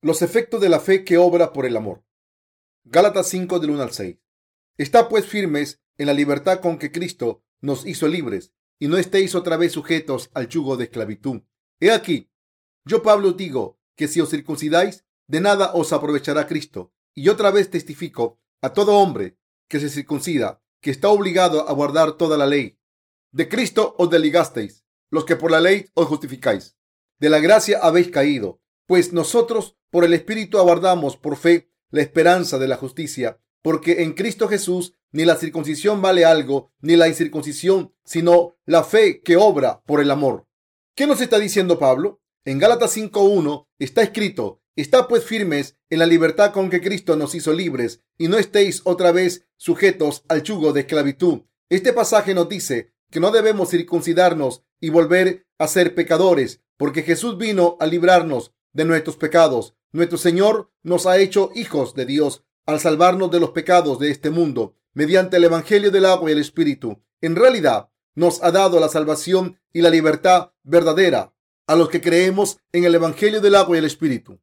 Los efectos de la fe que obra por el amor. Gálatas 5 del 1 al 6. Está pues firmes en la libertad con que Cristo nos hizo libres y no estéis otra vez sujetos al yugo de esclavitud. He aquí, yo Pablo digo que si os circuncidáis, de nada os aprovechará Cristo. Y otra vez testifico a todo hombre que se circuncida, que está obligado a guardar toda la ley. De Cristo os desligasteis, los que por la ley os justificáis. De la gracia habéis caído, pues nosotros por el Espíritu aguardamos por fe la esperanza de la justicia, porque en Cristo Jesús ni la circuncisión vale algo, ni la incircuncisión, sino la fe que obra por el amor. ¿Qué nos está diciendo Pablo? En Gálatas 5.1 está escrito, está pues firmes en la libertad con que Cristo nos hizo libres, y no estéis otra vez sujetos al yugo de esclavitud. Este pasaje nos dice que no debemos circuncidarnos y volver a ser pecadores, porque Jesús vino a librarnos de nuestros pecados. Nuestro Señor nos ha hecho hijos de Dios al salvarnos de los pecados de este mundo mediante el Evangelio del agua y el Espíritu. En realidad, nos ha dado la salvación y la libertad verdadera a los que creemos en el Evangelio del agua y el Espíritu.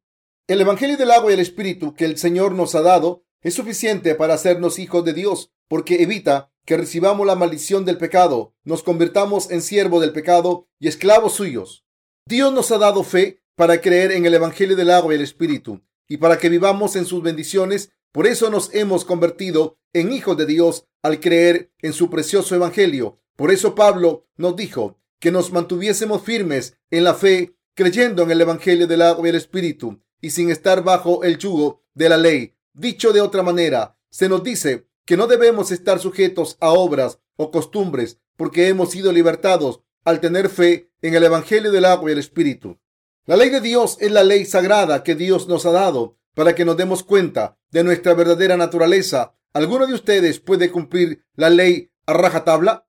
El Evangelio del agua y el Espíritu que el Señor nos ha dado es suficiente para hacernos hijos de Dios, porque evita que recibamos la maldición del pecado, nos convirtamos en siervos del pecado y esclavos suyos. Dios nos ha dado fe para creer en el Evangelio del agua y el Espíritu, y para que vivamos en sus bendiciones. Por eso nos hemos convertido en hijos de Dios al creer en su precioso Evangelio. Por eso Pablo nos dijo que nos mantuviésemos firmes en la fe, creyendo en el Evangelio del agua y el Espíritu, y sin estar bajo el yugo de la ley. Dicho de otra manera, se nos dice que no debemos estar sujetos a obras o costumbres, porque hemos sido libertados al tener fe en el Evangelio del agua y el Espíritu. La ley de Dios es la ley sagrada que Dios nos ha dado para que nos demos cuenta de nuestra verdadera naturaleza. ¿Alguno de ustedes puede cumplir la ley a rajatabla?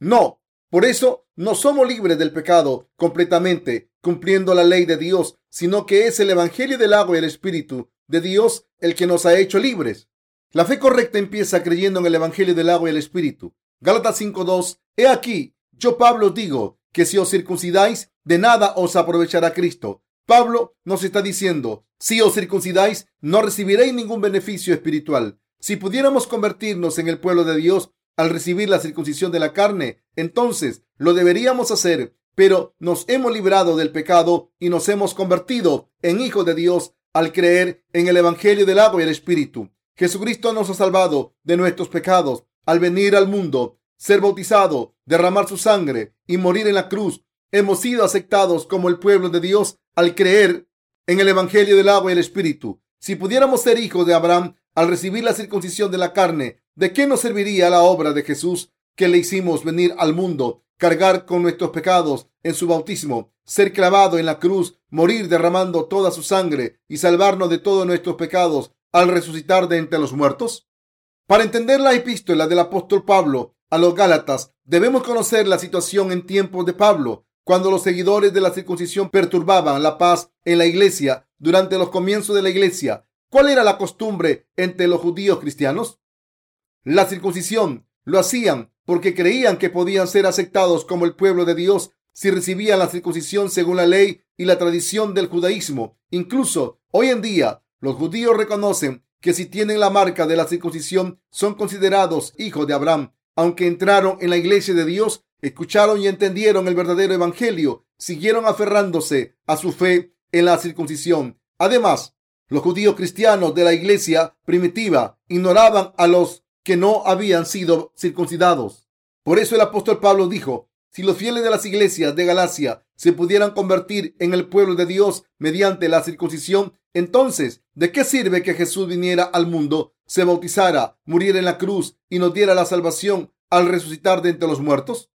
No. Por eso no somos libres del pecado completamente cumpliendo la ley de Dios, sino que es el Evangelio del agua y el Espíritu de Dios el que nos ha hecho libres. La fe correcta empieza creyendo en el Evangelio del agua y el Espíritu. Gálatas 5.2. He aquí, yo Pablo digo que si os circuncidáis, de nada os aprovechará Cristo. Pablo nos está diciendo, si os circuncidáis, no recibiréis ningún beneficio espiritual. Si pudiéramos convertirnos en el pueblo de Dios al recibir la circuncisión de la carne, entonces lo deberíamos hacer, pero nos hemos librado del pecado y nos hemos convertido en hijos de Dios al creer en el Evangelio del agua y el Espíritu. Jesucristo nos ha salvado de nuestros pecados al venir al mundo, ser bautizado, derramar su sangre y morir en la cruz hemos sido aceptados como el pueblo de Dios al creer en el Evangelio del agua y el Espíritu. Si pudiéramos ser hijos de Abraham al recibir la circuncisión de la carne, ¿de qué nos serviría la obra de Jesús que le hicimos venir al mundo, cargar con nuestros pecados en su bautismo, ser clavado en la cruz, morir derramando toda su sangre y salvarnos de todos nuestros pecados al resucitar de entre los muertos? Para entender la epístola del apóstol Pablo a los Gálatas, debemos conocer la situación en tiempos de Pablo cuando los seguidores de la circuncisión perturbaban la paz en la iglesia durante los comienzos de la iglesia, ¿cuál era la costumbre entre los judíos cristianos? La circuncisión lo hacían porque creían que podían ser aceptados como el pueblo de Dios si recibían la circuncisión según la ley y la tradición del judaísmo. Incluso hoy en día, los judíos reconocen que si tienen la marca de la circuncisión son considerados hijos de Abraham, aunque entraron en la iglesia de Dios escucharon y entendieron el verdadero evangelio, siguieron aferrándose a su fe en la circuncisión. Además, los judíos cristianos de la iglesia primitiva ignoraban a los que no habían sido circuncidados. Por eso el apóstol Pablo dijo, si los fieles de las iglesias de Galacia se pudieran convertir en el pueblo de Dios mediante la circuncisión, entonces, ¿de qué sirve que Jesús viniera al mundo, se bautizara, muriera en la cruz y nos diera la salvación al resucitar de entre los muertos?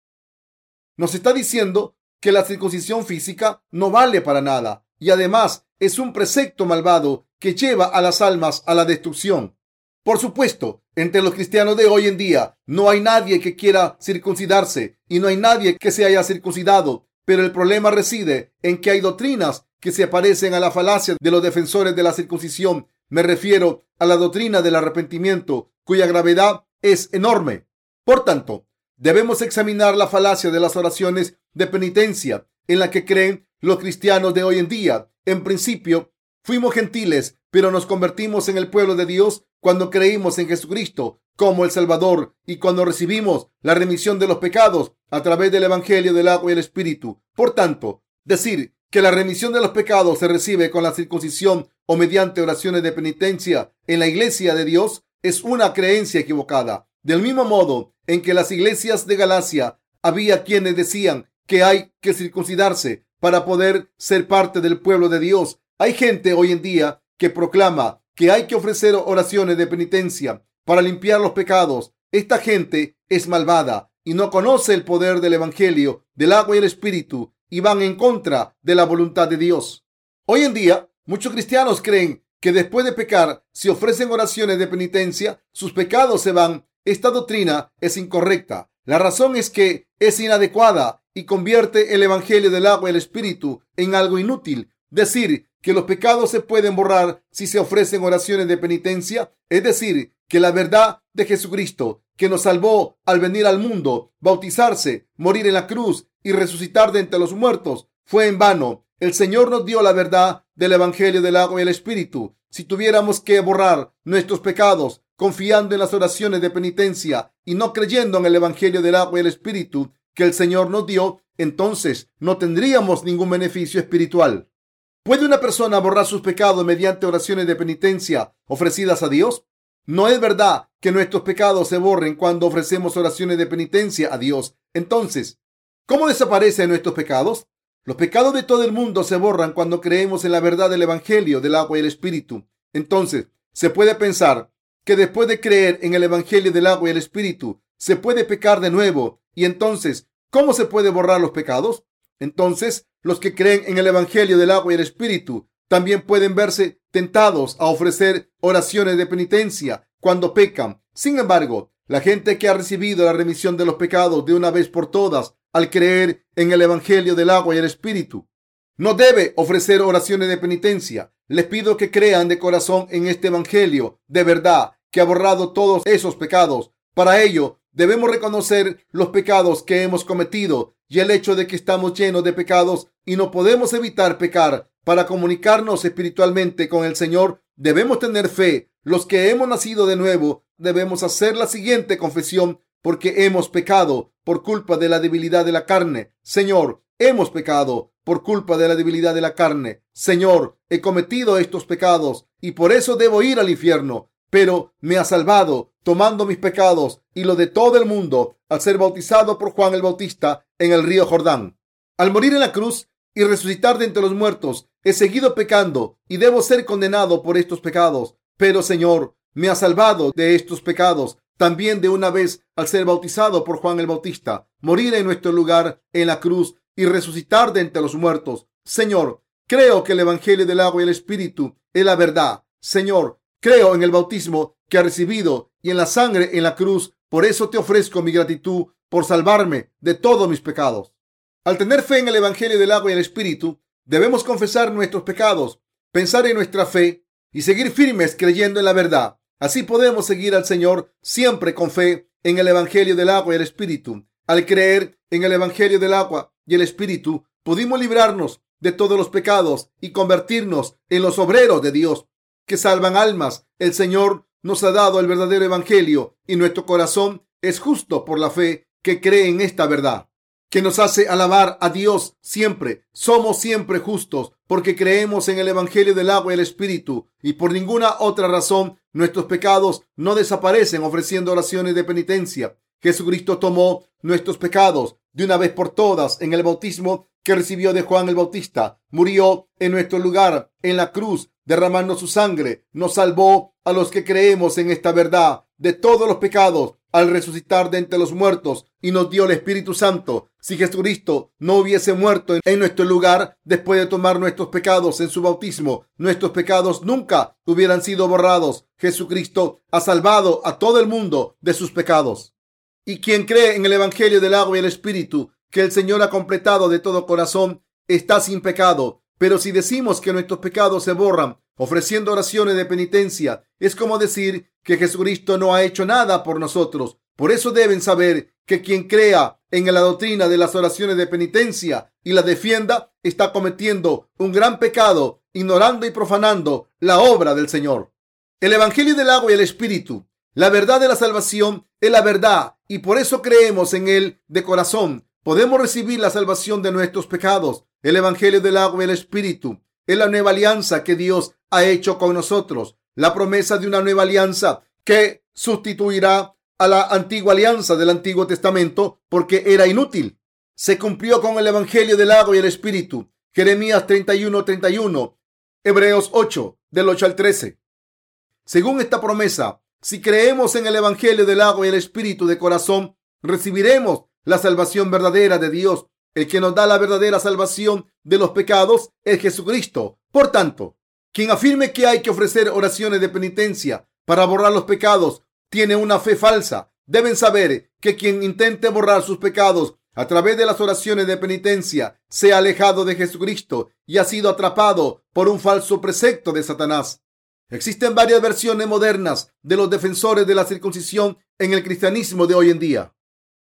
Nos está diciendo que la circuncisión física no vale para nada y además es un precepto malvado que lleva a las almas a la destrucción. Por supuesto, entre los cristianos de hoy en día no hay nadie que quiera circuncidarse y no hay nadie que se haya circuncidado, pero el problema reside en que hay doctrinas que se parecen a la falacia de los defensores de la circuncisión. Me refiero a la doctrina del arrepentimiento, cuya gravedad es enorme. Por tanto, Debemos examinar la falacia de las oraciones de penitencia en la que creen los cristianos de hoy en día. En principio, Fuimos gentiles, pero nos convertimos en el pueblo de Dios cuando creímos en Jesucristo como el Salvador y cuando recibimos la remisión de los pecados a través del Evangelio del agua y el Espíritu. Por tanto, decir que la remisión de los pecados se recibe con la circuncisión o mediante oraciones de penitencia en la iglesia de Dios es una creencia equivocada. Del mismo modo en que las iglesias de Galacia había quienes decían que hay que circuncidarse para poder ser parte del pueblo de Dios hay gente hoy en día que proclama que hay que ofrecer oraciones de penitencia para limpiar los pecados. Esta gente es malvada y no conoce el poder del Evangelio, del agua y el Espíritu y van en contra de la voluntad de Dios. Hoy en día, muchos cristianos creen que después de pecar, si ofrecen oraciones de penitencia, sus pecados se van. Esta doctrina es incorrecta. La razón es que es inadecuada y convierte el Evangelio del agua y el Espíritu en algo inútil. Decir que los pecados se pueden borrar si se ofrecen oraciones de penitencia, es decir, que la verdad de Jesucristo, que nos salvó al venir al mundo, bautizarse, morir en la cruz y resucitar de entre los muertos, fue en vano. El Señor nos dio la verdad del Evangelio del agua y el Espíritu. Si tuviéramos que borrar nuestros pecados confiando en las oraciones de penitencia y no creyendo en el Evangelio del agua y el Espíritu que el Señor nos dio, entonces no tendríamos ningún beneficio espiritual. ¿Puede una persona borrar sus pecados mediante oraciones de penitencia ofrecidas a Dios? No es verdad que nuestros pecados se borren cuando ofrecemos oraciones de penitencia a Dios. Entonces, ¿cómo desaparecen nuestros pecados? Los pecados de todo el mundo se borran cuando creemos en la verdad del Evangelio, del agua y el Espíritu. Entonces, se puede pensar que después de creer en el Evangelio del agua y el Espíritu, se puede pecar de nuevo. Y entonces, ¿cómo se puede borrar los pecados? Entonces, los que creen en el Evangelio del agua y el Espíritu también pueden verse tentados a ofrecer oraciones de penitencia cuando pecan. Sin embargo, la gente que ha recibido la remisión de los pecados de una vez por todas al creer en el Evangelio del agua y el Espíritu, no debe ofrecer oraciones de penitencia. Les pido que crean de corazón en este Evangelio de verdad que ha borrado todos esos pecados. Para ello, debemos reconocer los pecados que hemos cometido y el hecho de que estamos llenos de pecados y no podemos evitar pecar para comunicarnos espiritualmente con el Señor, debemos tener fe. Los que hemos nacido de nuevo debemos hacer la siguiente confesión porque hemos pecado por culpa de la debilidad de la carne. Señor, hemos pecado por culpa de la debilidad de la carne. Señor, he cometido estos pecados y por eso debo ir al infierno pero me ha salvado tomando mis pecados y lo de todo el mundo al ser bautizado por Juan el Bautista en el río Jordán. Al morir en la cruz y resucitar de entre los muertos, he seguido pecando y debo ser condenado por estos pecados. Pero Señor, me ha salvado de estos pecados también de una vez al ser bautizado por Juan el Bautista, morir en nuestro lugar en la cruz y resucitar de entre los muertos. Señor, creo que el Evangelio del agua y el Espíritu es la verdad. Señor, Creo en el bautismo que ha recibido y en la sangre en la cruz. Por eso te ofrezco mi gratitud por salvarme de todos mis pecados. Al tener fe en el Evangelio del agua y el Espíritu, debemos confesar nuestros pecados, pensar en nuestra fe y seguir firmes creyendo en la verdad. Así podemos seguir al Señor siempre con fe en el Evangelio del agua y el Espíritu. Al creer en el Evangelio del agua y el Espíritu, pudimos librarnos de todos los pecados y convertirnos en los obreros de Dios que salvan almas. El Señor nos ha dado el verdadero Evangelio y nuestro corazón es justo por la fe que cree en esta verdad, que nos hace alabar a Dios siempre. Somos siempre justos porque creemos en el Evangelio del agua y el Espíritu y por ninguna otra razón nuestros pecados no desaparecen ofreciendo oraciones de penitencia. Jesucristo tomó nuestros pecados de una vez por todas en el bautismo que recibió de Juan el Bautista. Murió en nuestro lugar en la cruz derramando su sangre, nos salvó a los que creemos en esta verdad de todos los pecados al resucitar de entre los muertos y nos dio el Espíritu Santo. Si Jesucristo no hubiese muerto en nuestro lugar después de tomar nuestros pecados en su bautismo, nuestros pecados nunca hubieran sido borrados. Jesucristo ha salvado a todo el mundo de sus pecados. Y quien cree en el Evangelio del agua y el Espíritu que el Señor ha completado de todo corazón, está sin pecado. Pero si decimos que nuestros pecados se borran ofreciendo oraciones de penitencia, es como decir que Jesucristo no ha hecho nada por nosotros. Por eso deben saber que quien crea en la doctrina de las oraciones de penitencia y la defienda está cometiendo un gran pecado ignorando y profanando la obra del Señor. El Evangelio del agua y el Espíritu, la verdad de la salvación, es la verdad y por eso creemos en él de corazón. Podemos recibir la salvación de nuestros pecados. El Evangelio del agua y el Espíritu es la nueva alianza que Dios ha hecho con nosotros. La promesa de una nueva alianza que sustituirá a la antigua alianza del Antiguo Testamento porque era inútil. Se cumplió con el Evangelio del agua y el Espíritu. Jeremías 31, 31. Hebreos 8, del 8 al 13. Según esta promesa, si creemos en el Evangelio del agua y el Espíritu de corazón, recibiremos la salvación verdadera de Dios. El que nos da la verdadera salvación de los pecados es Jesucristo. Por tanto, quien afirme que hay que ofrecer oraciones de penitencia para borrar los pecados tiene una fe falsa. Deben saber que quien intente borrar sus pecados a través de las oraciones de penitencia se ha alejado de Jesucristo y ha sido atrapado por un falso precepto de Satanás. Existen varias versiones modernas de los defensores de la circuncisión en el cristianismo de hoy en día.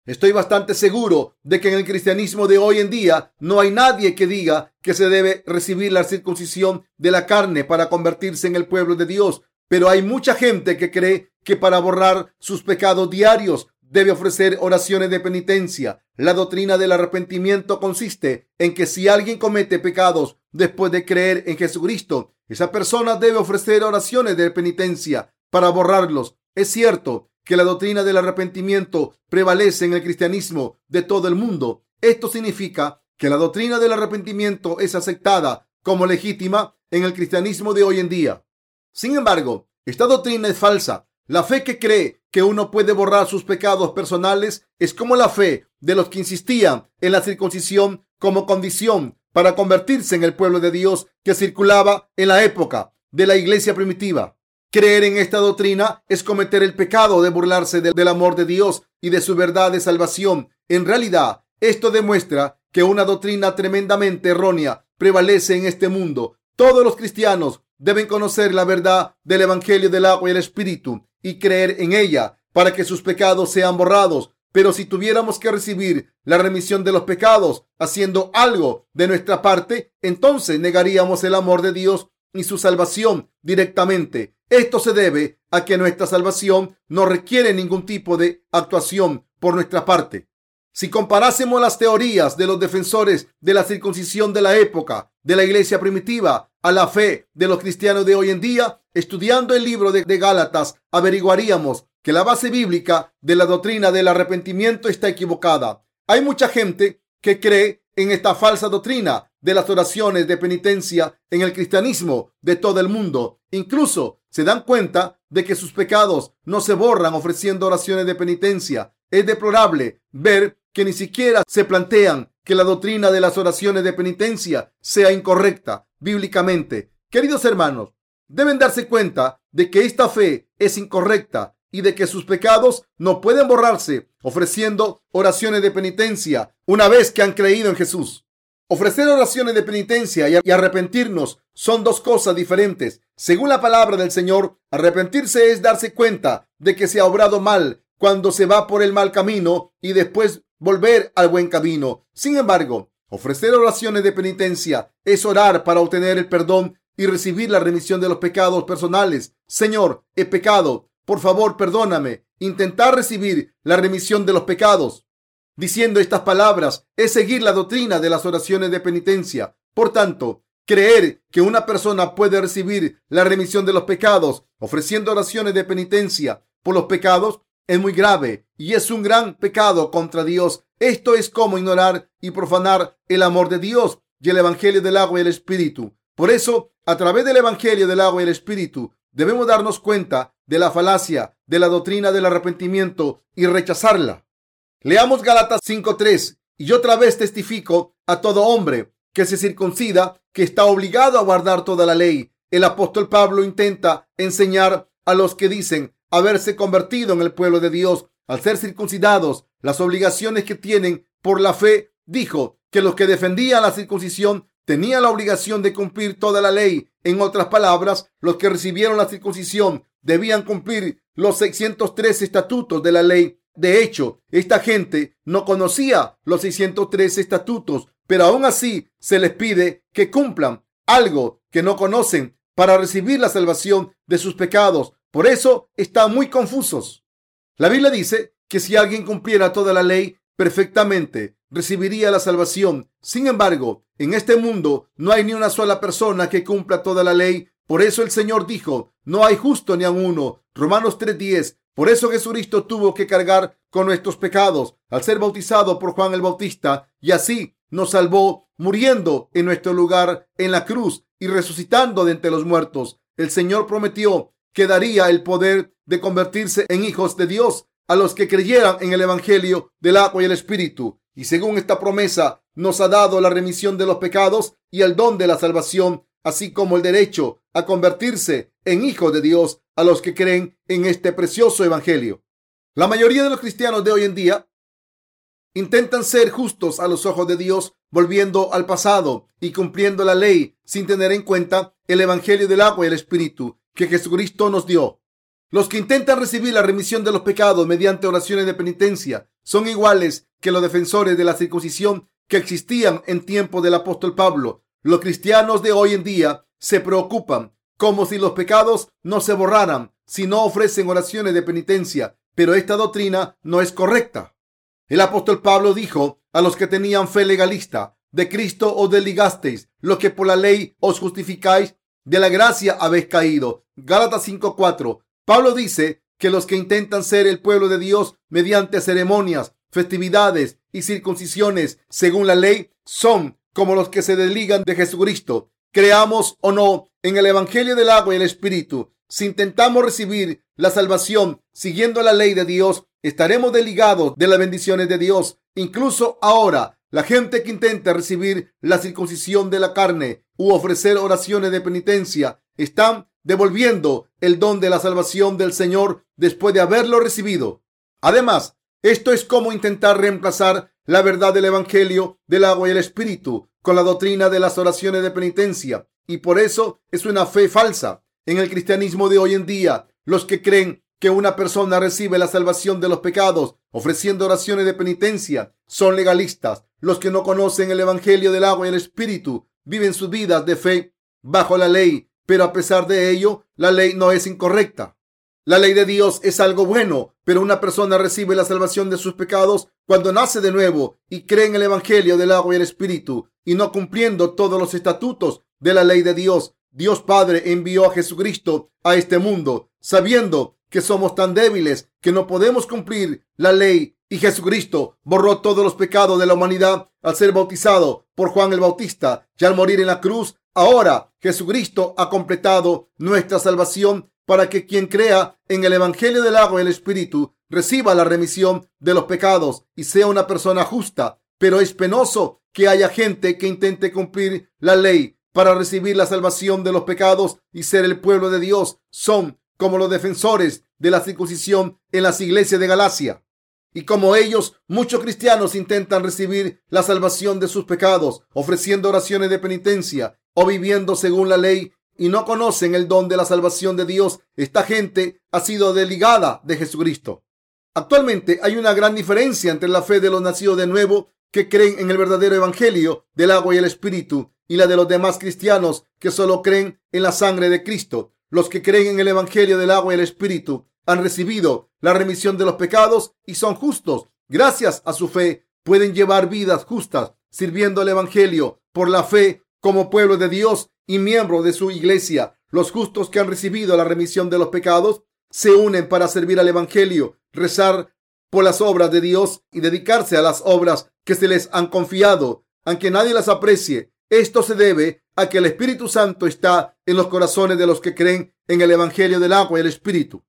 Estoy bastante seguro de que en el cristianismo de hoy en día no hay nadie que diga que se debe recibir la circuncisión de la carne para convertirse en el pueblo de Dios, pero hay mucha gente que cree que para borrar sus pecados diarios debe ofrecer oraciones de penitencia. La doctrina del arrepentimiento consiste en que si alguien comete pecados después de creer en Jesucristo, esa persona debe ofrecer oraciones de penitencia para borrarlos. Es cierto que la doctrina del arrepentimiento prevalece en el cristianismo de todo el mundo. Esto significa que la doctrina del arrepentimiento es aceptada como legítima en el cristianismo de hoy en día. Sin embargo, esta doctrina es falsa. La fe que cree que uno puede borrar sus pecados personales es como la fe de los que insistían en la circuncisión como condición para convertirse en el pueblo de Dios que circulaba en la época de la iglesia primitiva. Creer en esta doctrina es cometer el pecado de burlarse del, amor de Dios y de su verdad de salvación. En realidad, esto demuestra que una doctrina tremendamente errónea prevalece en este mundo. Todos los cristianos deben conocer la verdad del Evangelio del agua y el Espíritu y creer en ella para que sus pecados sean borrados pero si tuviéramos que recibir la remisión de los pecados haciendo algo de nuestra parte, entonces negaríamos el amor de Dios y su salvación directamente. Esto se debe a que nuestra salvación no requiere ningún tipo de actuación por nuestra parte. Si comparásemos las teorías de los defensores de la circuncisión de la época de la iglesia primitiva a la fe de los cristianos de hoy en día, estudiando el libro de, Gálatas, averiguaríamos que la base bíblica de la doctrina del arrepentimiento está equivocada. Hay mucha gente que cree en esta falsa doctrina de las oraciones de penitencia en el cristianismo de todo el mundo. Incluso se dan cuenta de que sus pecados no se borran ofreciendo oraciones de penitencia. Es deplorable ver que ni siquiera se plantean que la doctrina de las oraciones de penitencia sea incorrecta bíblicamente. Queridos hermanos, deben darse cuenta de que esta fe es incorrecta y de que sus pecados no pueden borrarse ofreciendo oraciones de penitencia una vez que han creído en Jesús. Ofrecer oraciones de penitencia y arrepentirnos son dos cosas diferentes. Según la palabra del Señor, arrepentirse es darse cuenta de que se ha obrado mal cuando se va por el mal camino y después volver al buen camino. Sin embargo, ofrecer oraciones de penitencia es orar para obtener el perdón y recibir la remisión de los pecados personales. Señor, he pecado, por favor, perdóname. Intentar recibir la remisión de los pecados. Diciendo estas palabras es seguir la doctrina de las oraciones de penitencia. Por tanto, creer que una persona puede recibir la remisión de los pecados ofreciendo oraciones de penitencia por los pecados es muy grave y es un gran pecado contra Dios. Esto es como ignorar y profanar el amor de Dios y el Evangelio del agua y el Espíritu. Por eso, a través del Evangelio del agua y el Espíritu, debemos darnos cuenta de la falacia de la doctrina del arrepentimiento y rechazarla. Leamos Gálatas 5.3 y otra vez testifico a todo hombre que se circuncida que está obligado a guardar toda la ley. El apóstol Pablo intenta enseñar a los que dicen haberse convertido en el pueblo de Dios al ser circuncidados las obligaciones que tienen por la fe. Dijo que los que defendían la circuncisión tenían la obligación de cumplir toda la ley. En otras palabras, los que recibieron la circuncisión debían cumplir los 603 estatutos de la ley. De hecho, esta gente no conocía los 603 estatutos, pero aún así se les pide que cumplan algo que no conocen para recibir la salvación de sus pecados. Por eso están muy confusos. La Biblia dice que si alguien cumpliera toda la ley perfectamente, recibiría la salvación. Sin embargo, en este mundo no hay ni una sola persona que cumpla toda la ley. Por eso el Señor dijo, no hay justo ni a uno. Romanos 3:10. Por eso Jesucristo tuvo que cargar con nuestros pecados al ser bautizado por Juan el Bautista y así nos salvó muriendo en nuestro lugar en la cruz y resucitando de entre los muertos. El Señor prometió que daría el poder de convertirse en hijos de Dios a los que creyeran en el Evangelio del agua y el Espíritu. Y según esta promesa, nos ha dado la remisión de los pecados y el don de la salvación, así como el derecho a convertirse en hijos de Dios a los que creen en este precioso Evangelio. La mayoría de los cristianos de hoy en día intentan ser justos a los ojos de Dios, volviendo al pasado y cumpliendo la ley sin tener en cuenta el Evangelio del agua y el Espíritu que Jesucristo nos dio. Los que intentan recibir la remisión de los pecados mediante oraciones de penitencia son iguales que los defensores de la circuncisión que existían en tiempo del apóstol Pablo. Los cristianos de hoy en día se preocupan como si los pecados no se borraran si no ofrecen oraciones de penitencia, pero esta doctrina no es correcta. El apóstol Pablo dijo a los que tenían fe legalista, de Cristo os desligasteis, lo que por la ley os justificáis, de la gracia habéis caído. Gálatas 5:4. Pablo dice que los que intentan ser el pueblo de Dios mediante ceremonias, festividades y circuncisiones según la ley son como los que se desligan de Jesucristo. Creamos o no en el Evangelio del agua y el Espíritu. Si intentamos recibir la salvación siguiendo la ley de Dios, estaremos desligados de las bendiciones de Dios. Incluso ahora, la gente que intenta recibir la circuncisión de la carne u ofrecer oraciones de penitencia están devolviendo el don de la salvación del Señor después de haberlo recibido. Además, esto es como intentar reemplazar la verdad del Evangelio del agua y el Espíritu con la doctrina de las oraciones de penitencia. Y por eso es una fe falsa. En el cristianismo de hoy en día, los que creen que una persona recibe la salvación de los pecados ofreciendo oraciones de penitencia son legalistas. Los que no conocen el Evangelio del agua y el Espíritu viven sus vidas de fe bajo la ley pero a pesar de ello, la ley no es incorrecta. La ley de Dios es algo bueno, pero una persona recibe la salvación de sus pecados cuando nace de nuevo y cree en el Evangelio del agua y el Espíritu, y no cumpliendo todos los estatutos de la ley de Dios. Dios Padre envió a Jesucristo a este mundo, sabiendo que somos tan débiles que no podemos cumplir la ley, y Jesucristo borró todos los pecados de la humanidad al ser bautizado por Juan el Bautista y al morir en la cruz Ahora Jesucristo ha completado nuestra salvación para que quien crea en el Evangelio del agua y el Espíritu reciba la remisión de los pecados y sea una persona justa. Pero es penoso que haya gente que intente cumplir la ley para recibir la salvación de los pecados y ser el pueblo de Dios. Son como los defensores de la circuncisión en las iglesias de Galacia. Y como ellos, muchos cristianos intentan recibir la salvación de sus pecados, ofreciendo oraciones de penitencia o viviendo según la ley y no conocen el don de la salvación de Dios, esta gente ha sido desligada de Jesucristo. Actualmente hay una gran diferencia entre la fe de los nacidos de nuevo que creen en el verdadero evangelio del agua y el espíritu y la de los demás cristianos que solo creen en la sangre de Cristo. Los que creen en el evangelio del agua y el espíritu han recibido la remisión de los pecados y son justos. Gracias a su fe pueden llevar vidas justas sirviendo al evangelio por la fe como pueblo de Dios y miembro de su iglesia. Los justos que han recibido la remisión de los pecados se unen para servir al Evangelio, rezar por las obras de Dios y dedicarse a las obras que se les han confiado, aunque nadie las aprecie. Esto se debe a que el Espíritu Santo está en los corazones de los que creen en el Evangelio del agua y el Espíritu.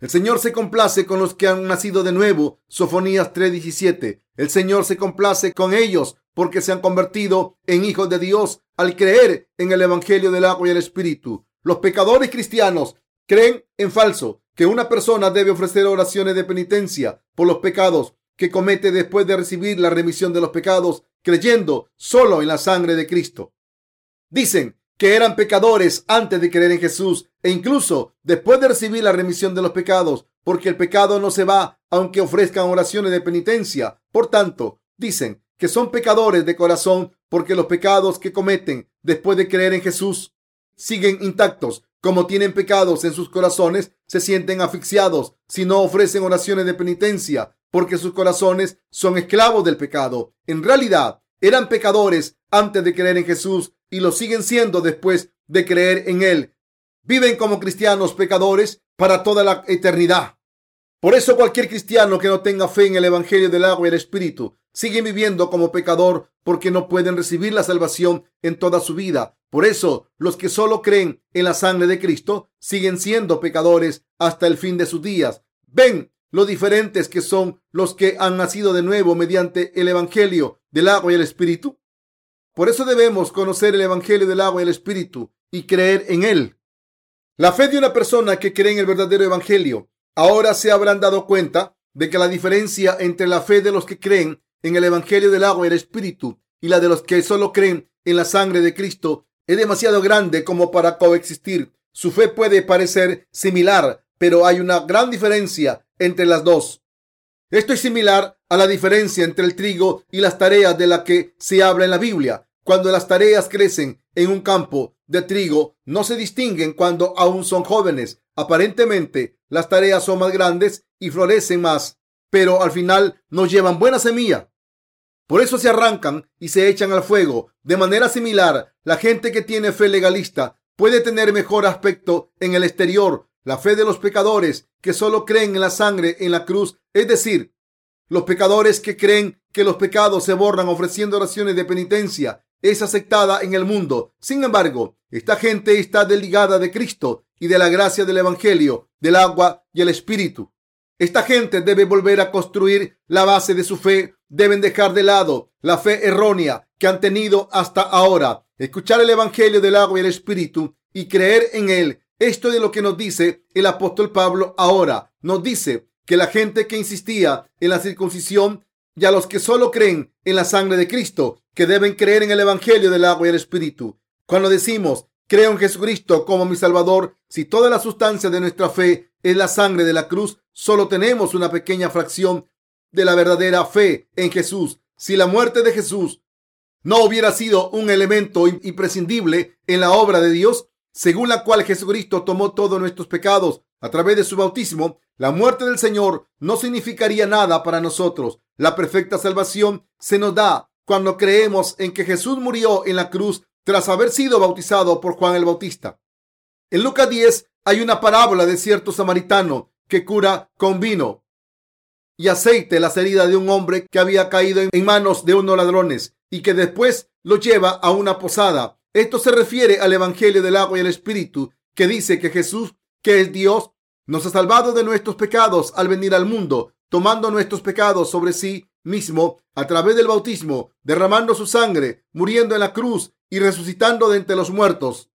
El Señor se complace con los que han nacido de nuevo. Sofonías 3:17. El Señor se complace con ellos porque se han convertido en hijos de Dios al creer en el Evangelio del agua y el Espíritu. Los pecadores cristianos creen en falso que una persona debe ofrecer oraciones de penitencia por los pecados que comete después de recibir la remisión de los pecados, creyendo solo en la sangre de Cristo. Dicen que eran pecadores antes de creer en Jesús e incluso después de recibir la remisión de los pecados, porque el pecado no se va aunque ofrezcan oraciones de penitencia. Por tanto, dicen que son pecadores de corazón porque los pecados que cometen después de creer en Jesús siguen intactos. Como tienen pecados en sus corazones, se sienten asfixiados si no ofrecen oraciones de penitencia, porque sus corazones son esclavos del pecado. En realidad, eran pecadores antes de creer en Jesús y lo siguen siendo después de creer en Él. Viven como cristianos pecadores para toda la eternidad. Por eso cualquier cristiano que no tenga fe en el Evangelio del agua y el Espíritu sigue viviendo como pecador porque no pueden recibir la salvación en toda su vida. Por eso los que solo creen en la sangre de Cristo siguen siendo pecadores hasta el fin de sus días. Ven lo diferentes que son los que han nacido de nuevo mediante el Evangelio del agua y el Espíritu. Por eso debemos conocer el Evangelio del agua y el Espíritu y creer en él. La fe de una persona que cree en el verdadero Evangelio Ahora se habrán dado cuenta de que la diferencia entre la fe de los que creen en el Evangelio del agua y el Espíritu y la de los que solo creen en la sangre de Cristo es demasiado grande como para coexistir. Su fe puede parecer similar, pero hay una gran diferencia entre las dos. Esto es similar a la diferencia entre el trigo y las tareas de la que se habla en la Biblia. Cuando las tareas crecen en un campo de trigo, no se distinguen cuando aún son jóvenes. Aparentemente, las tareas son más grandes y florecen más, pero al final nos llevan buena semilla. Por eso se arrancan y se echan al fuego. De manera similar, la gente que tiene fe legalista puede tener mejor aspecto en el exterior. La fe de los pecadores que solo creen en la sangre en la cruz, es decir, los pecadores que creen que los pecados se borran ofreciendo oraciones de penitencia, es aceptada en el mundo. Sin embargo, esta gente está desligada de Cristo y de la gracia del Evangelio, del agua y el Espíritu. Esta gente debe volver a construir la base de su fe. Deben dejar de lado la fe errónea que han tenido hasta ahora. Escuchar el Evangelio del agua y el Espíritu y creer en él. Esto es lo que nos dice el apóstol Pablo ahora. Nos dice que la gente que insistía en la circuncisión y a los que solo creen en la sangre de Cristo, que deben creer en el Evangelio del agua y el Espíritu. Cuando decimos Creo en Jesucristo como mi Salvador. Si toda la sustancia de nuestra fe es la sangre de la cruz, solo tenemos una pequeña fracción de la verdadera fe en Jesús. Si la muerte de Jesús no hubiera sido un elemento imprescindible en la obra de Dios, según la cual Jesucristo tomó todos nuestros pecados a través de su bautismo, la muerte del Señor no significaría nada para nosotros. La perfecta salvación se nos da cuando creemos en que Jesús murió en la cruz tras haber sido bautizado por Juan el Bautista. En Lucas 10 hay una parábola de cierto samaritano que cura con vino y aceite las heridas de un hombre que había caído en manos de unos ladrones y que después lo lleva a una posada. Esto se refiere al Evangelio del agua y el Espíritu, que dice que Jesús, que es Dios, nos ha salvado de nuestros pecados al venir al mundo, tomando nuestros pecados sobre sí mismo a través del bautismo, derramando su sangre, muriendo en la cruz y resucitando de entre los muertos.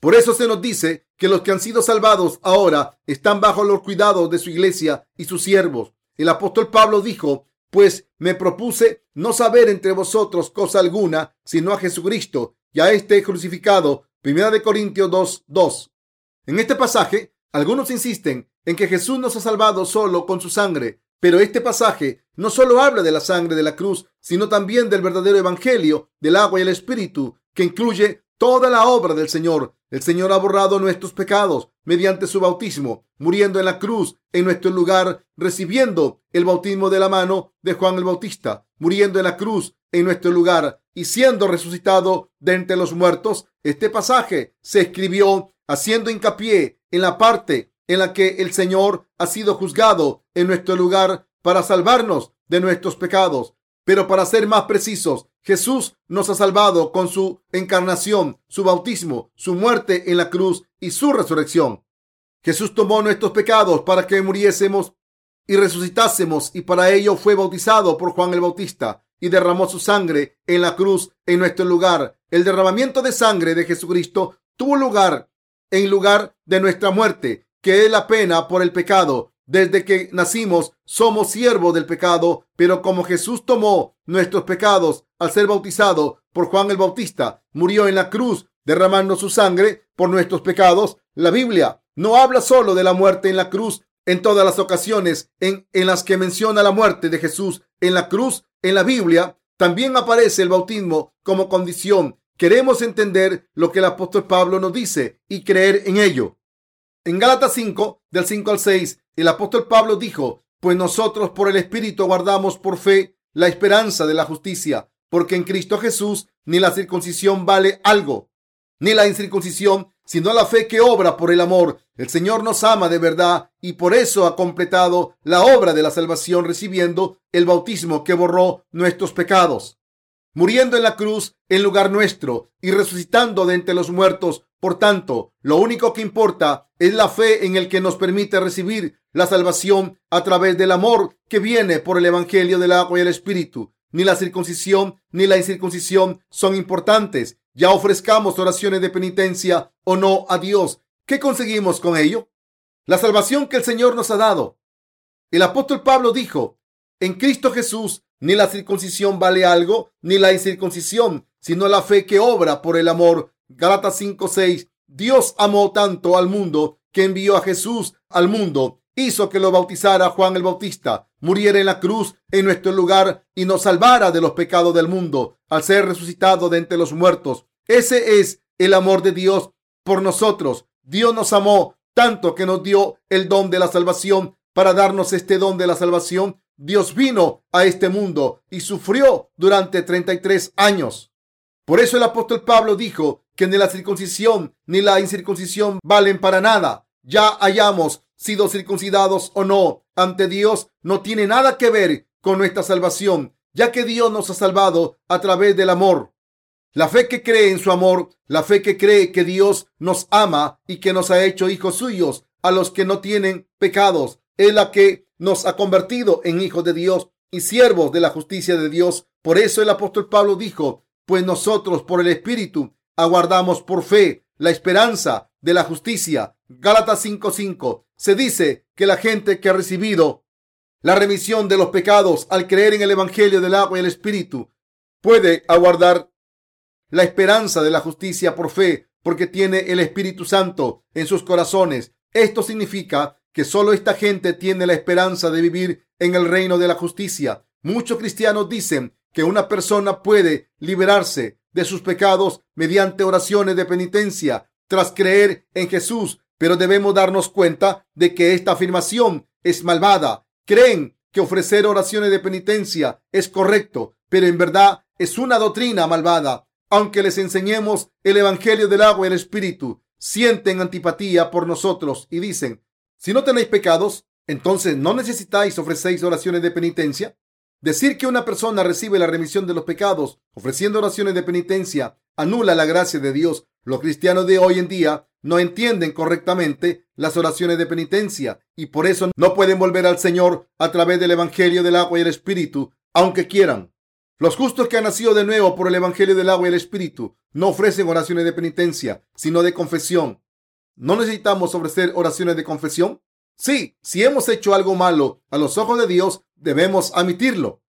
Por eso se nos dice que los que han sido salvados ahora están bajo los cuidados de su iglesia y sus siervos. El apóstol Pablo dijo, pues me propuse no saber entre vosotros cosa alguna, sino a Jesucristo y a este crucificado. Primera de Corintios 2, 2. En este pasaje, algunos insisten en que Jesús nos ha salvado solo con su sangre, pero este pasaje no solo habla de la sangre de la cruz, sino también del verdadero evangelio, del agua y el espíritu, que incluye toda la obra del Señor. El Señor ha borrado nuestros pecados mediante su bautismo, muriendo en la cruz en nuestro lugar, recibiendo el bautismo de la mano de Juan el Bautista, muriendo en la cruz en nuestro lugar y siendo resucitado de entre los muertos. Este pasaje se escribió haciendo hincapié en la parte en la que el Señor ha sido juzgado en nuestro lugar para salvarnos de nuestros pecados. Pero para ser más precisos, Jesús nos ha salvado con su encarnación, su bautismo, su muerte en la cruz y su resurrección. Jesús tomó nuestros pecados para que muriésemos y resucitásemos y para ello fue bautizado por Juan el Bautista y derramó su sangre en la cruz en nuestro lugar. El derramamiento de sangre de Jesucristo tuvo lugar en lugar de nuestra muerte, que es la pena por el pecado. Desde que nacimos somos siervos del pecado, pero como Jesús tomó nuestros pecados al ser bautizado por Juan el Bautista, murió en la cruz derramando su sangre por nuestros pecados, la Biblia no habla solo de la muerte en la cruz. En todas las ocasiones en, en las que menciona la muerte de Jesús en la cruz, en la Biblia, también aparece el bautismo como condición. Queremos entender lo que el apóstol Pablo nos dice y creer en ello. En Gálatas 5, del 5 al 6, el apóstol Pablo dijo, pues nosotros por el Espíritu guardamos por fe la esperanza de la justicia, porque en Cristo Jesús ni la circuncisión vale algo, ni la incircuncisión, sino la fe que obra por el amor. El Señor nos ama de verdad y por eso ha completado la obra de la salvación recibiendo el bautismo que borró nuestros pecados, muriendo en la cruz en lugar nuestro y resucitando de entre los muertos. Por tanto, lo único que importa es la fe en el que nos permite recibir la salvación a través del amor que viene por el Evangelio del agua y el Espíritu. Ni la circuncisión ni la incircuncisión son importantes. Ya ofrezcamos oraciones de penitencia o no a Dios. ¿Qué conseguimos con ello? La salvación que el Señor nos ha dado. El apóstol Pablo dijo, en Cristo Jesús ni la circuncisión vale algo, ni la incircuncisión, sino la fe que obra por el amor. Gálatas 5:6. Dios amó tanto al mundo que envió a Jesús al mundo hizo que lo bautizara Juan el Bautista, muriera en la cruz en nuestro lugar y nos salvara de los pecados del mundo al ser resucitado de entre los muertos. Ese es el amor de Dios por nosotros. Dios nos amó tanto que nos dio el don de la salvación. Para darnos este don de la salvación, Dios vino a este mundo y sufrió durante 33 años. Por eso el apóstol Pablo dijo que ni la circuncisión ni la incircuncisión valen para nada. Ya hayamos sido circuncidados o no, ante Dios no tiene nada que ver con nuestra salvación, ya que Dios nos ha salvado a través del amor. La fe que cree en su amor, la fe que cree que Dios nos ama y que nos ha hecho hijos suyos a los que no tienen pecados, es la que nos ha convertido en hijos de Dios y siervos de la justicia de Dios. Por eso el apóstol Pablo dijo, pues nosotros por el Espíritu aguardamos por fe la esperanza de la justicia. Gálatas 5:5 se dice que la gente que ha recibido la remisión de los pecados al creer en el Evangelio del agua y el Espíritu puede aguardar la esperanza de la justicia por fe porque tiene el Espíritu Santo en sus corazones. Esto significa que solo esta gente tiene la esperanza de vivir en el reino de la justicia. Muchos cristianos dicen que una persona puede liberarse de sus pecados mediante oraciones de penitencia tras creer en Jesús pero debemos darnos cuenta de que esta afirmación es malvada. Creen que ofrecer oraciones de penitencia es correcto, pero en verdad es una doctrina malvada. Aunque les enseñemos el Evangelio del agua y el Espíritu, sienten antipatía por nosotros y dicen, si no tenéis pecados, entonces no necesitáis ofrecer oraciones de penitencia. Decir que una persona recibe la remisión de los pecados ofreciendo oraciones de penitencia anula la gracia de Dios. Los cristianos de hoy en día no entienden correctamente las oraciones de penitencia y por eso no pueden volver al Señor a través del Evangelio del agua y el Espíritu, aunque quieran. Los justos que han nacido de nuevo por el Evangelio del agua y el Espíritu no ofrecen oraciones de penitencia, sino de confesión. ¿No necesitamos ofrecer oraciones de confesión? Sí, si hemos hecho algo malo a los ojos de Dios, debemos admitirlo.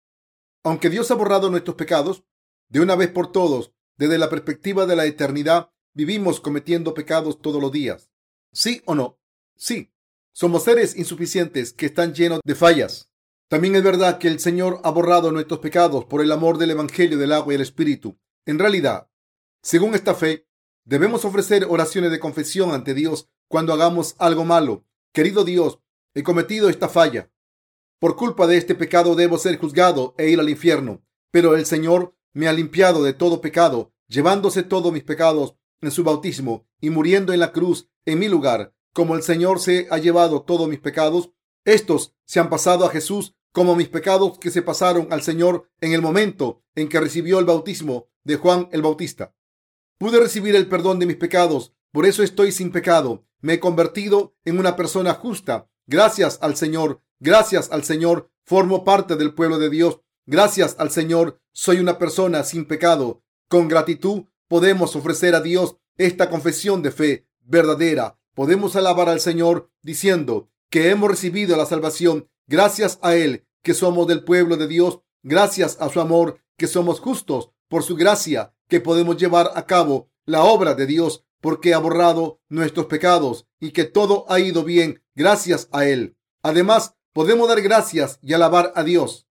Aunque Dios ha borrado nuestros pecados de una vez por todos, desde la perspectiva de la eternidad, Vivimos cometiendo pecados todos los días. ¿Sí o no? Sí. Somos seres insuficientes que están llenos de fallas. También es verdad que el Señor ha borrado nuestros pecados por el amor del Evangelio del agua y el Espíritu. En realidad, según esta fe, debemos ofrecer oraciones de confesión ante Dios cuando hagamos algo malo. Querido Dios, he cometido esta falla. Por culpa de este pecado debo ser juzgado e ir al infierno. Pero el Señor me ha limpiado de todo pecado, llevándose todos mis pecados en su bautismo y muriendo en la cruz en mi lugar, como el Señor se ha llevado todos mis pecados, estos se han pasado a Jesús como mis pecados que se pasaron al Señor en el momento en que recibió el bautismo de Juan el Bautista. Pude recibir el perdón de mis pecados, por eso estoy sin pecado. Me he convertido en una persona justa. Gracias al Señor, gracias al Señor, formo parte del pueblo de Dios. Gracias al Señor, soy una persona sin pecado. Con gratitud podemos ofrecer a Dios esta confesión de fe verdadera. Podemos alabar al Señor diciendo que hemos recibido la salvación gracias a Él, que somos del pueblo de Dios, gracias a su amor, que somos justos por su gracia, que podemos llevar a cabo la obra de Dios porque ha borrado nuestros pecados y que todo ha ido bien gracias a Él. Además, podemos dar gracias y alabar a Dios.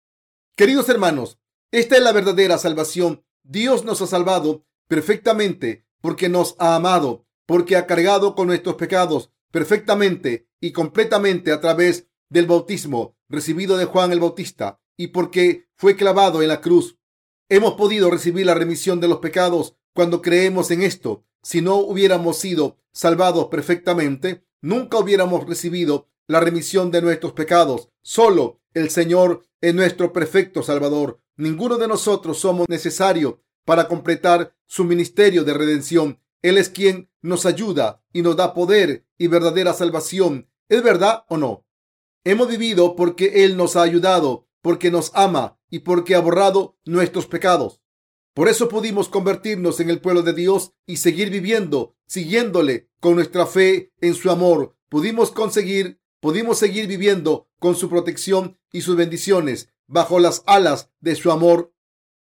Queridos hermanos, Esta es la verdadera salvación. Dios nos ha salvado perfectamente porque nos ha amado, porque ha cargado con nuestros pecados perfectamente y completamente a través del bautismo recibido de Juan el Bautista y porque fue clavado en la cruz. Hemos podido recibir la remisión de los pecados cuando creemos en esto. Si no hubiéramos sido salvados perfectamente, nunca hubiéramos recibido la remisión de nuestros pecados. Solo el Señor es nuestro perfecto Salvador. Ninguno de nosotros somos necesario para completar su ministerio de redención. Él es quien nos ayuda y nos da poder y verdadera salvación. ¿Es verdad o no? Hemos vivido porque Él nos ha ayudado, porque nos ama y porque ha borrado nuestros pecados. Por eso pudimos convertirnos en el pueblo de Dios y seguir viviendo, siguiéndole con nuestra fe en su amor. Pudimos conseguir, pudimos seguir viviendo con su protección y sus bendiciones bajo las alas de su amor.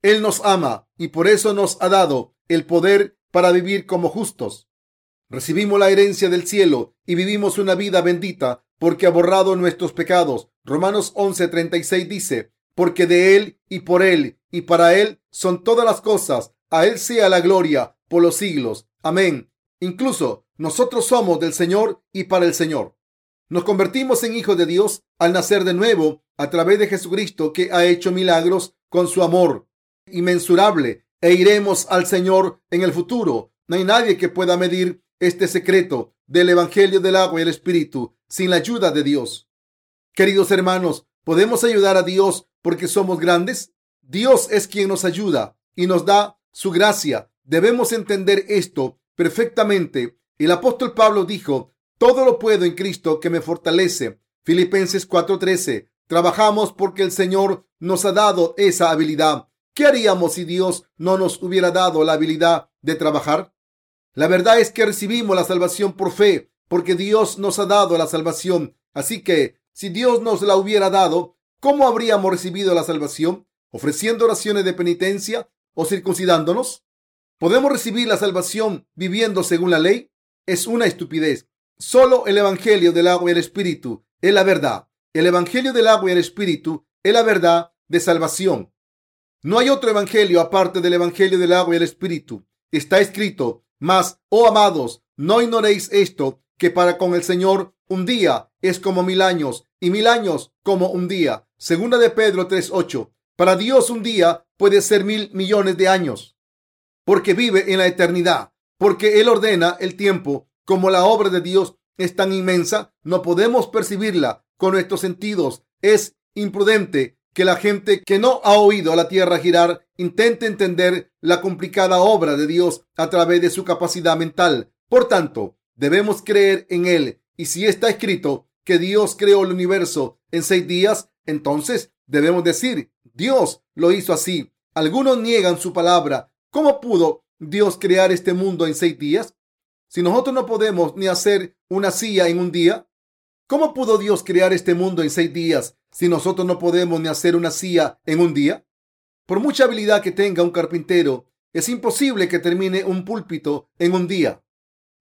Él nos ama y por eso nos ha dado el poder para vivir como justos. Recibimos la herencia del cielo y vivimos una vida bendita porque ha borrado nuestros pecados. Romanos 11:36 dice, porque de Él y por Él y para Él son todas las cosas. A Él sea la gloria por los siglos. Amén. Incluso nosotros somos del Señor y para el Señor. Nos convertimos en hijos de Dios al nacer de nuevo a través de Jesucristo que ha hecho milagros con su amor inmensurable e iremos al Señor en el futuro. No hay nadie que pueda medir este secreto del Evangelio del agua y el Espíritu sin la ayuda de Dios. Queridos hermanos, ¿podemos ayudar a Dios porque somos grandes? Dios es quien nos ayuda y nos da su gracia. Debemos entender esto perfectamente. El apóstol Pablo dijo, todo lo puedo en Cristo que me fortalece. Filipenses 4:13. Trabajamos porque el Señor nos ha dado esa habilidad. ¿Qué haríamos si Dios no nos hubiera dado la habilidad de trabajar? La verdad es que recibimos la salvación por fe, porque Dios nos ha dado la salvación. Así que, si Dios nos la hubiera dado, ¿cómo habríamos recibido la salvación? ¿Ofreciendo oraciones de penitencia o circuncidándonos? ¿Podemos recibir la salvación viviendo según la ley? Es una estupidez. Solo el Evangelio del agua y el Espíritu es la verdad. El Evangelio del agua y el Espíritu es la verdad de salvación. No hay otro Evangelio aparte del Evangelio del agua y el Espíritu. Está escrito, mas, oh amados, no ignoréis esto, que para con el Señor un día es como mil años y mil años como un día. Segunda de Pedro 3.8. Para Dios un día puede ser mil millones de años, porque vive en la eternidad, porque Él ordena el tiempo como la obra de Dios es tan inmensa, no podemos percibirla con nuestros sentidos. Es imprudente que la gente que no ha oído a la tierra girar intente entender la complicada obra de Dios a través de su capacidad mental. Por tanto, debemos creer en Él. Y si está escrito que Dios creó el universo en seis días, entonces debemos decir, Dios lo hizo así. Algunos niegan su palabra. ¿Cómo pudo Dios crear este mundo en seis días? Si nosotros no podemos ni hacer una silla en un día, ¿cómo pudo Dios crear este mundo en seis días si nosotros no podemos ni hacer una silla en un día? Por mucha habilidad que tenga un carpintero, es imposible que termine un púlpito en un día.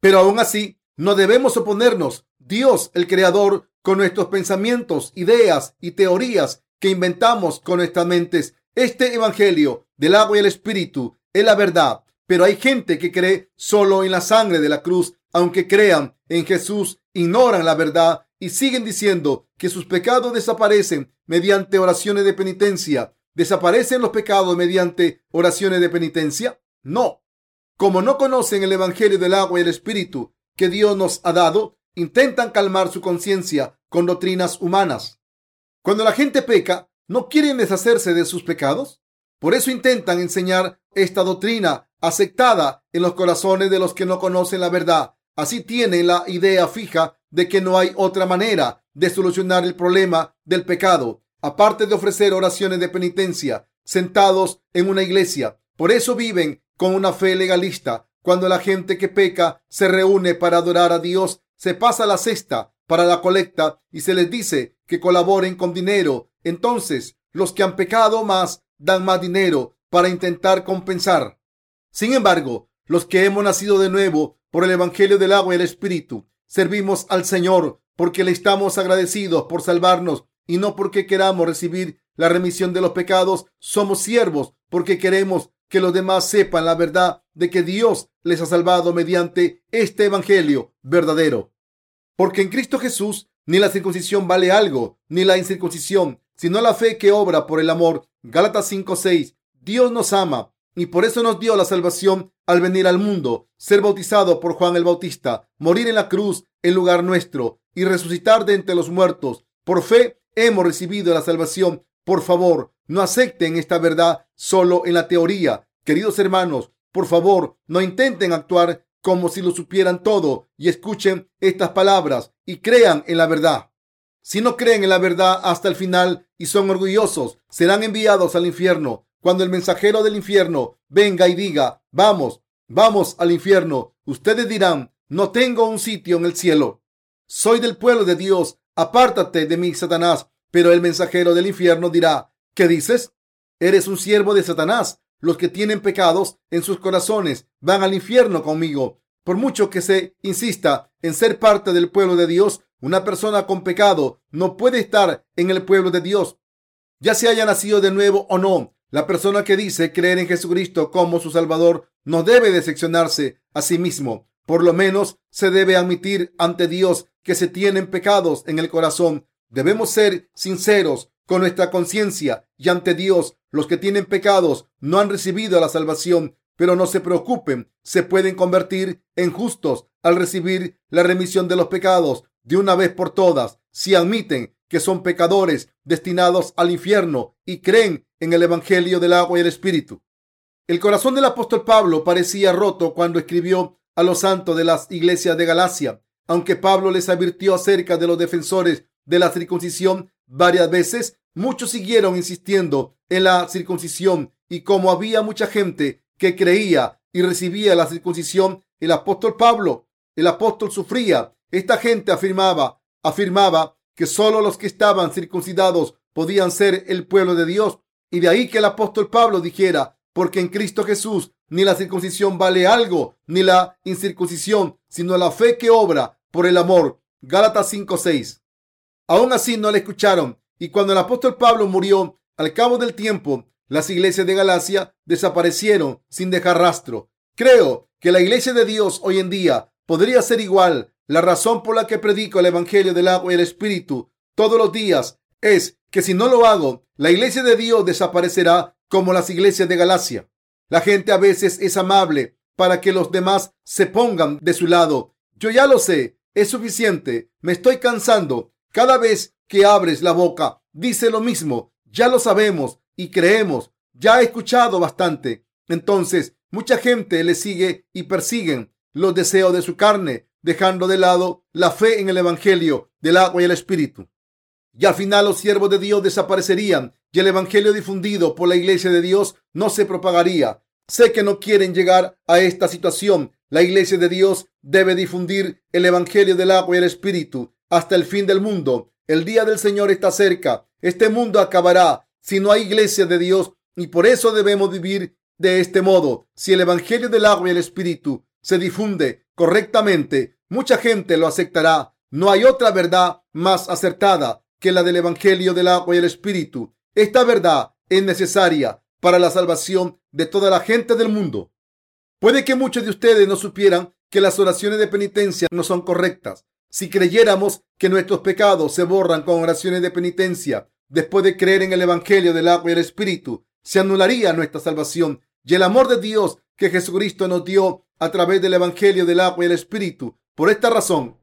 Pero aún así, no debemos oponernos. Dios, el Creador, con nuestros pensamientos, ideas y teorías que inventamos con nuestras mentes, este Evangelio del agua y el Espíritu es la verdad pero hay gente que cree solo en la sangre de la cruz, aunque crean en Jesús, ignoran la verdad y siguen diciendo que sus pecados desaparecen mediante oraciones de penitencia. ¿Desaparecen los pecados mediante oraciones de penitencia? No. Como no conocen el Evangelio del agua y el Espíritu que Dios nos ha dado, intentan calmar su conciencia con doctrinas humanas. Cuando la gente peca, ¿no quieren deshacerse de sus pecados? Por eso intentan enseñar esta doctrina aceptada en los corazones de los que no conocen la verdad. Así tienen la idea fija de que no hay otra manera de solucionar el problema del pecado, aparte de ofrecer oraciones de penitencia sentados en una iglesia. Por eso viven con una fe legalista. Cuando la gente que peca se reúne para adorar a Dios, se pasa la cesta para la colecta y se les dice que colaboren con dinero. Entonces, los que han pecado más dan más dinero para intentar compensar. Sin embargo, los que hemos nacido de nuevo por el Evangelio del agua y el Espíritu, servimos al Señor porque le estamos agradecidos por salvarnos y no porque queramos recibir la remisión de los pecados. Somos siervos porque queremos que los demás sepan la verdad de que Dios les ha salvado mediante este Evangelio verdadero. Porque en Cristo Jesús ni la circuncisión vale algo, ni la incircuncisión, sino la fe que obra por el amor. Gálatas 5:6. Dios nos ama y por eso nos dio la salvación al venir al mundo, ser bautizado por Juan el Bautista, morir en la cruz en lugar nuestro y resucitar de entre los muertos. Por fe hemos recibido la salvación. Por favor, no acepten esta verdad solo en la teoría. Queridos hermanos, por favor, no intenten actuar como si lo supieran todo y escuchen estas palabras y crean en la verdad. Si no creen en la verdad hasta el final y son orgullosos, serán enviados al infierno. Cuando el mensajero del infierno venga y diga, vamos, vamos al infierno, ustedes dirán, no tengo un sitio en el cielo. Soy del pueblo de Dios, apártate de mí, Satanás. Pero el mensajero del infierno dirá, ¿qué dices? Eres un siervo de Satanás. Los que tienen pecados en sus corazones van al infierno conmigo. Por mucho que se insista en ser parte del pueblo de Dios, una persona con pecado no puede estar en el pueblo de Dios, ya se haya nacido de nuevo o no. La persona que dice creer en Jesucristo como su Salvador no debe decepcionarse a sí mismo. Por lo menos se debe admitir ante Dios que se tienen pecados en el corazón. Debemos ser sinceros con nuestra conciencia y ante Dios. Los que tienen pecados no han recibido la salvación, pero no se preocupen, se pueden convertir en justos al recibir la remisión de los pecados de una vez por todas si admiten que son pecadores destinados al infierno y creen en el Evangelio del agua y el Espíritu. El corazón del apóstol Pablo parecía roto cuando escribió a los santos de las iglesias de Galacia. Aunque Pablo les advirtió acerca de los defensores de la circuncisión varias veces, muchos siguieron insistiendo en la circuncisión y como había mucha gente que creía y recibía la circuncisión, el apóstol Pablo, el apóstol sufría. Esta gente afirmaba, afirmaba que solo los que estaban circuncidados podían ser el pueblo de Dios. Y de ahí que el apóstol Pablo dijera, porque en Cristo Jesús ni la circuncisión vale algo, ni la incircuncisión, sino la fe que obra por el amor. Gálatas 5:6. Aún así no le escucharon. Y cuando el apóstol Pablo murió, al cabo del tiempo, las iglesias de Galacia desaparecieron sin dejar rastro. Creo que la iglesia de Dios hoy en día podría ser igual. La razón por la que predico el Evangelio del agua y el Espíritu todos los días es que si no lo hago, la iglesia de Dios desaparecerá como las iglesias de Galacia. La gente a veces es amable para que los demás se pongan de su lado. Yo ya lo sé, es suficiente. Me estoy cansando. Cada vez que abres la boca, dice lo mismo. Ya lo sabemos y creemos. Ya he escuchado bastante. Entonces, mucha gente le sigue y persiguen los deseos de su carne, dejando de lado la fe en el Evangelio del agua y el Espíritu. Y al final los siervos de Dios desaparecerían y el Evangelio difundido por la iglesia de Dios no se propagaría. Sé que no quieren llegar a esta situación. La iglesia de Dios debe difundir el Evangelio del agua y el Espíritu hasta el fin del mundo. El día del Señor está cerca. Este mundo acabará si no hay iglesia de Dios y por eso debemos vivir de este modo. Si el Evangelio del agua y el Espíritu se difunde correctamente, mucha gente lo aceptará. No hay otra verdad más acertada que la del Evangelio del agua y el Espíritu. Esta verdad es necesaria para la salvación de toda la gente del mundo. Puede que muchos de ustedes no supieran que las oraciones de penitencia no son correctas. Si creyéramos que nuestros pecados se borran con oraciones de penitencia, después de creer en el Evangelio del agua y el Espíritu, se anularía nuestra salvación y el amor de Dios que Jesucristo nos dio a través del Evangelio del agua y el Espíritu. Por esta razón,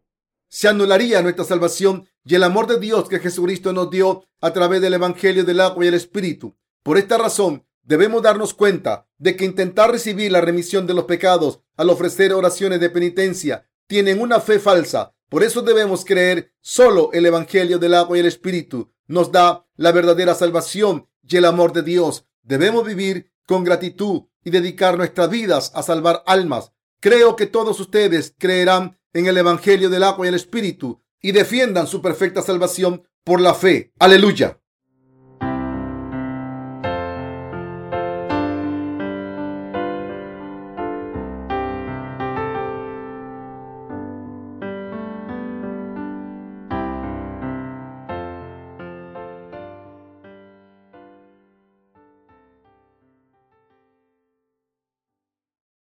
se anularía nuestra salvación y el amor de Dios que Jesucristo nos dio a través del Evangelio del agua y el Espíritu. Por esta razón, debemos darnos cuenta de que intentar recibir la remisión de los pecados al ofrecer oraciones de penitencia tienen una fe falsa. Por eso debemos creer solo el Evangelio del agua y el Espíritu nos da la verdadera salvación y el amor de Dios. Debemos vivir con gratitud y dedicar nuestras vidas a salvar almas. Creo que todos ustedes creerán en el Evangelio del agua y el Espíritu y defiendan su perfecta salvación por la fe. Aleluya.